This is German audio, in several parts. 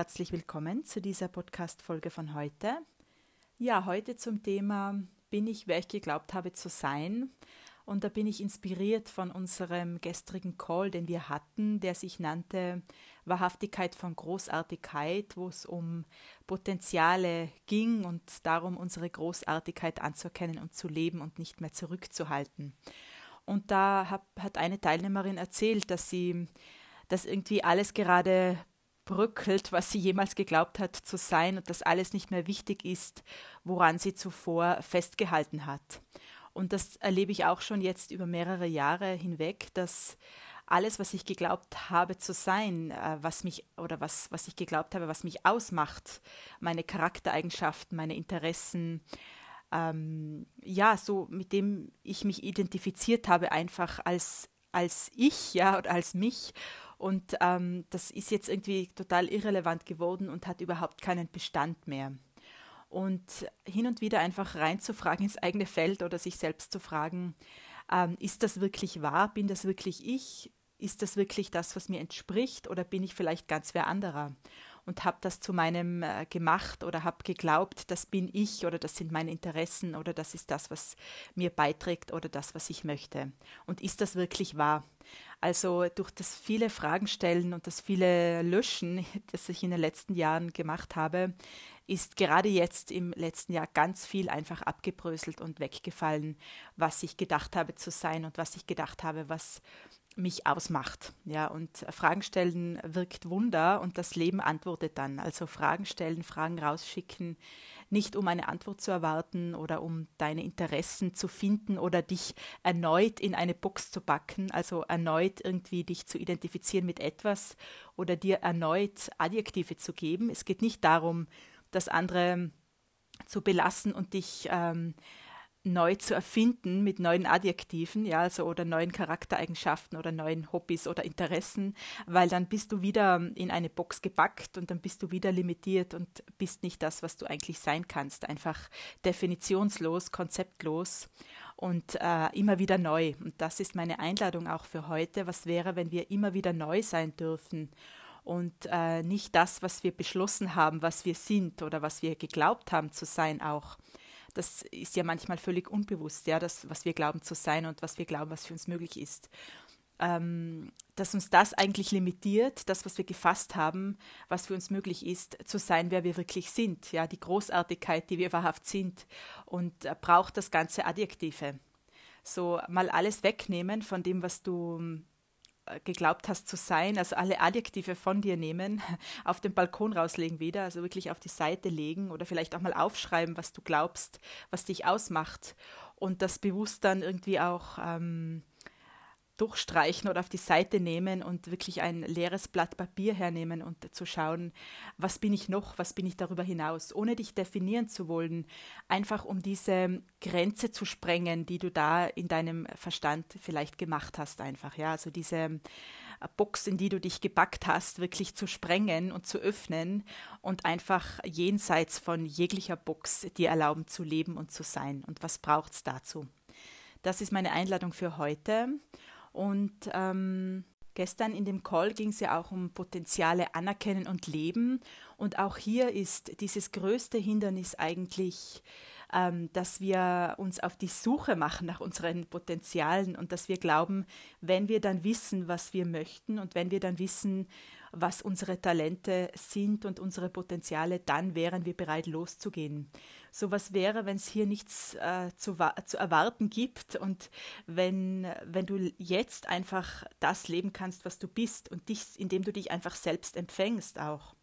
herzlich willkommen zu dieser Podcast-Folge von heute. Ja, heute zum Thema Bin ich, wer ich geglaubt habe zu sein? Und da bin ich inspiriert von unserem gestrigen Call, den wir hatten, der sich nannte Wahrhaftigkeit von Großartigkeit, wo es um Potenziale ging und darum, unsere Großartigkeit anzuerkennen und zu leben und nicht mehr zurückzuhalten. Und da hab, hat eine Teilnehmerin erzählt, dass sie dass irgendwie alles gerade bröckelt, was sie jemals geglaubt hat zu sein und dass alles nicht mehr wichtig ist, woran sie zuvor festgehalten hat. Und das erlebe ich auch schon jetzt über mehrere Jahre hinweg, dass alles, was ich geglaubt habe zu sein, äh, was mich oder was, was ich geglaubt habe, was mich ausmacht, meine Charaktereigenschaften, meine Interessen, ähm, ja, so mit dem ich mich identifiziert habe, einfach als, als ich, ja, oder als mich und ähm, das ist jetzt irgendwie total irrelevant geworden und hat überhaupt keinen Bestand mehr. Und hin und wieder einfach reinzufragen ins eigene Feld oder sich selbst zu fragen, ähm, ist das wirklich wahr? Bin das wirklich ich? Ist das wirklich das, was mir entspricht? Oder bin ich vielleicht ganz wer anderer? Und habe das zu meinem äh, gemacht oder habe geglaubt, das bin ich oder das sind meine Interessen oder das ist das, was mir beiträgt oder das, was ich möchte. Und ist das wirklich wahr? Also durch das viele Fragen stellen und das viele Löschen, das ich in den letzten Jahren gemacht habe, ist gerade jetzt im letzten Jahr ganz viel einfach abgebröselt und weggefallen, was ich gedacht habe zu sein und was ich gedacht habe, was mich ausmacht. Ja, und Fragen stellen wirkt Wunder und das Leben antwortet dann. Also Fragen stellen, Fragen rausschicken, nicht um eine Antwort zu erwarten oder um deine Interessen zu finden oder dich erneut in eine Box zu backen, also erneut irgendwie dich zu identifizieren mit etwas oder dir erneut Adjektive zu geben. Es geht nicht darum, das andere zu belassen und dich ähm, neu zu erfinden mit neuen Adjektiven, ja, also oder neuen Charaktereigenschaften oder neuen Hobbys oder Interessen, weil dann bist du wieder in eine Box gepackt und dann bist du wieder limitiert und bist nicht das, was du eigentlich sein kannst, einfach definitionslos, konzeptlos und äh, immer wieder neu. Und das ist meine Einladung auch für heute. Was wäre, wenn wir immer wieder neu sein dürfen? Und äh, nicht das, was wir beschlossen haben, was wir sind oder was wir geglaubt haben zu sein, auch das ist ja manchmal völlig unbewusst, ja, das, was wir glauben zu sein und was wir glauben, was für uns möglich ist. Ähm, dass uns das eigentlich limitiert, das, was wir gefasst haben, was für uns möglich ist, zu sein, wer wir wirklich sind, ja, die Großartigkeit, die wir wahrhaft sind und äh, braucht das ganze Adjektive. So mal alles wegnehmen von dem, was du geglaubt hast zu sein, also alle Adjektive von dir nehmen, auf den Balkon rauslegen wieder, also wirklich auf die Seite legen oder vielleicht auch mal aufschreiben, was du glaubst, was dich ausmacht und das bewusst dann irgendwie auch ähm, durchstreichen oder auf die Seite nehmen und wirklich ein leeres Blatt Papier hernehmen und zu schauen, was bin ich noch, was bin ich darüber hinaus, ohne dich definieren zu wollen, einfach um diese Grenze zu sprengen, die du da in deinem Verstand vielleicht gemacht hast, einfach, ja, also diese äh, Box, in die du dich gepackt hast, wirklich zu sprengen und zu öffnen und einfach jenseits von jeglicher Box dir erlauben zu leben und zu sein. Und was braucht es dazu? Das ist meine Einladung für heute. Und ähm, gestern in dem Call ging es ja auch um Potenziale anerkennen und leben. Und auch hier ist dieses größte Hindernis eigentlich, ähm, dass wir uns auf die Suche machen nach unseren Potenzialen und dass wir glauben, wenn wir dann wissen, was wir möchten und wenn wir dann wissen, was unsere Talente sind und unsere Potenziale, dann wären wir bereit loszugehen. So was wäre, wenn es hier nichts äh, zu, zu erwarten gibt und wenn, wenn du jetzt einfach das leben kannst, was du bist und dich, indem du dich einfach selbst empfängst auch.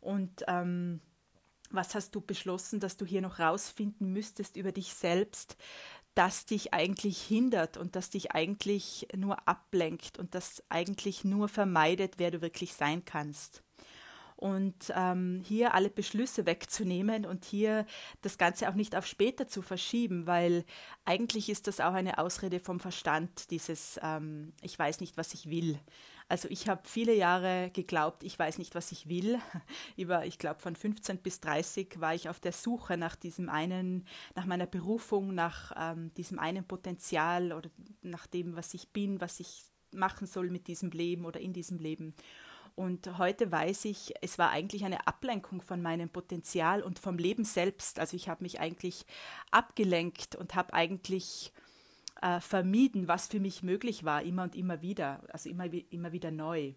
Und ähm, was hast du beschlossen, dass du hier noch rausfinden müsstest über dich selbst, das dich eigentlich hindert und das dich eigentlich nur ablenkt und das eigentlich nur vermeidet, wer du wirklich sein kannst. Und ähm, hier alle Beschlüsse wegzunehmen und hier das Ganze auch nicht auf später zu verschieben, weil eigentlich ist das auch eine Ausrede vom Verstand, dieses ähm, Ich weiß nicht, was ich will. Also ich habe viele Jahre geglaubt, ich weiß nicht, was ich will. Über, ich glaube, von 15 bis 30 war ich auf der Suche nach diesem einen, nach meiner Berufung, nach ähm, diesem einen Potenzial oder nach dem, was ich bin, was ich machen soll mit diesem Leben oder in diesem Leben. Und heute weiß ich, es war eigentlich eine Ablenkung von meinem Potenzial und vom Leben selbst. Also ich habe mich eigentlich abgelenkt und habe eigentlich äh, vermieden, was für mich möglich war, immer und immer wieder, also immer, immer wieder neu.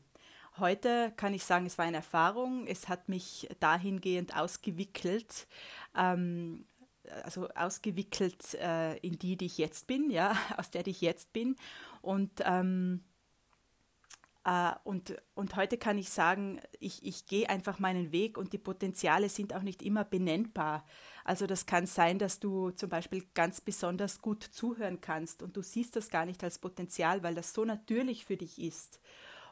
Heute kann ich sagen, es war eine Erfahrung. Es hat mich dahingehend ausgewickelt, ähm, also ausgewickelt äh, in die, die ich jetzt bin, ja, aus der, die ich jetzt bin. Und ähm, äh, und, und heute kann ich sagen, ich, ich gehe einfach meinen Weg und die Potenziale sind auch nicht immer benennbar. Also das kann sein, dass du zum Beispiel ganz besonders gut zuhören kannst und du siehst das gar nicht als Potenzial, weil das so natürlich für dich ist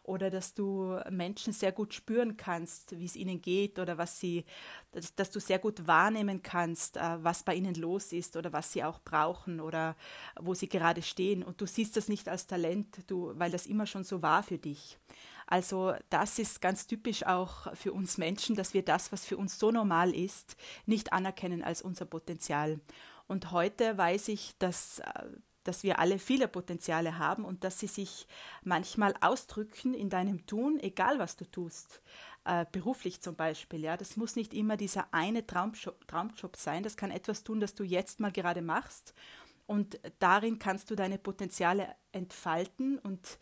oder dass du Menschen sehr gut spüren kannst, wie es ihnen geht oder was sie, dass, dass du sehr gut wahrnehmen kannst, äh, was bei ihnen los ist oder was sie auch brauchen oder wo sie gerade stehen. Und du siehst das nicht als Talent, du, weil das immer schon so war für dich. Also das ist ganz typisch auch für uns Menschen, dass wir das, was für uns so normal ist, nicht anerkennen als unser Potenzial. Und heute weiß ich, dass äh, dass wir alle viele Potenziale haben und dass sie sich manchmal ausdrücken in deinem Tun, egal was du tust. Äh, beruflich zum Beispiel, ja, das muss nicht immer dieser eine Traumjob, Traumjob sein, das kann etwas tun, das du jetzt mal gerade machst. Und darin kannst du deine Potenziale entfalten und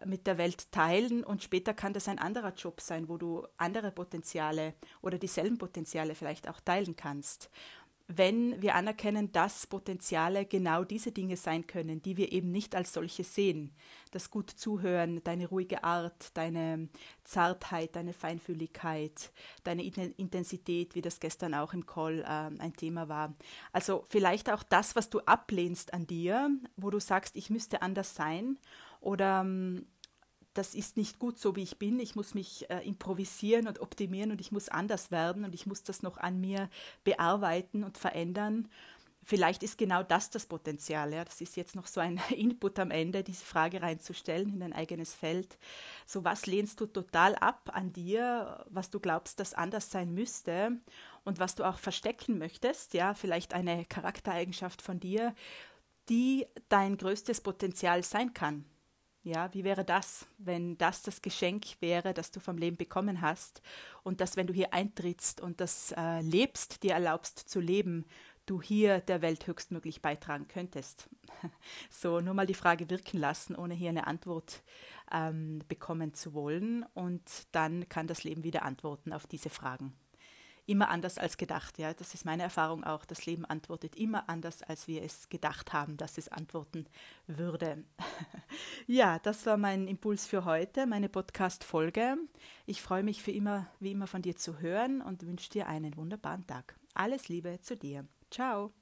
äh, mit der Welt teilen. Und später kann das ein anderer Job sein, wo du andere Potenziale oder dieselben Potenziale vielleicht auch teilen kannst wenn wir anerkennen, dass Potenziale genau diese Dinge sein können, die wir eben nicht als solche sehen. Das gut zuhören, deine ruhige Art, deine Zartheit, deine Feinfühligkeit, deine Intensität, wie das gestern auch im Call äh, ein Thema war. Also vielleicht auch das, was du ablehnst an dir, wo du sagst, ich müsste anders sein oder ähm, das ist nicht gut so, wie ich bin. Ich muss mich äh, improvisieren und optimieren und ich muss anders werden und ich muss das noch an mir bearbeiten und verändern. Vielleicht ist genau das das Potenzial. Ja. Das ist jetzt noch so ein Input am Ende, diese Frage reinzustellen in dein eigenes Feld. So, was lehnst du total ab an dir, was du glaubst, das anders sein müsste und was du auch verstecken möchtest? Ja, vielleicht eine Charaktereigenschaft von dir, die dein größtes Potenzial sein kann. Ja, wie wäre das, wenn das das Geschenk wäre, das du vom Leben bekommen hast und dass, wenn du hier eintrittst und das äh, lebst, dir erlaubst zu leben, du hier der Welt höchstmöglich beitragen könntest. So, nur mal die Frage wirken lassen, ohne hier eine Antwort ähm, bekommen zu wollen und dann kann das Leben wieder antworten auf diese Fragen immer anders als gedacht. Ja, das ist meine Erfahrung auch. Das Leben antwortet immer anders, als wir es gedacht haben, dass es antworten würde. ja, das war mein Impuls für heute, meine Podcast-Folge. Ich freue mich für immer, wie immer von dir zu hören und wünsche dir einen wunderbaren Tag. Alles Liebe zu dir. Ciao.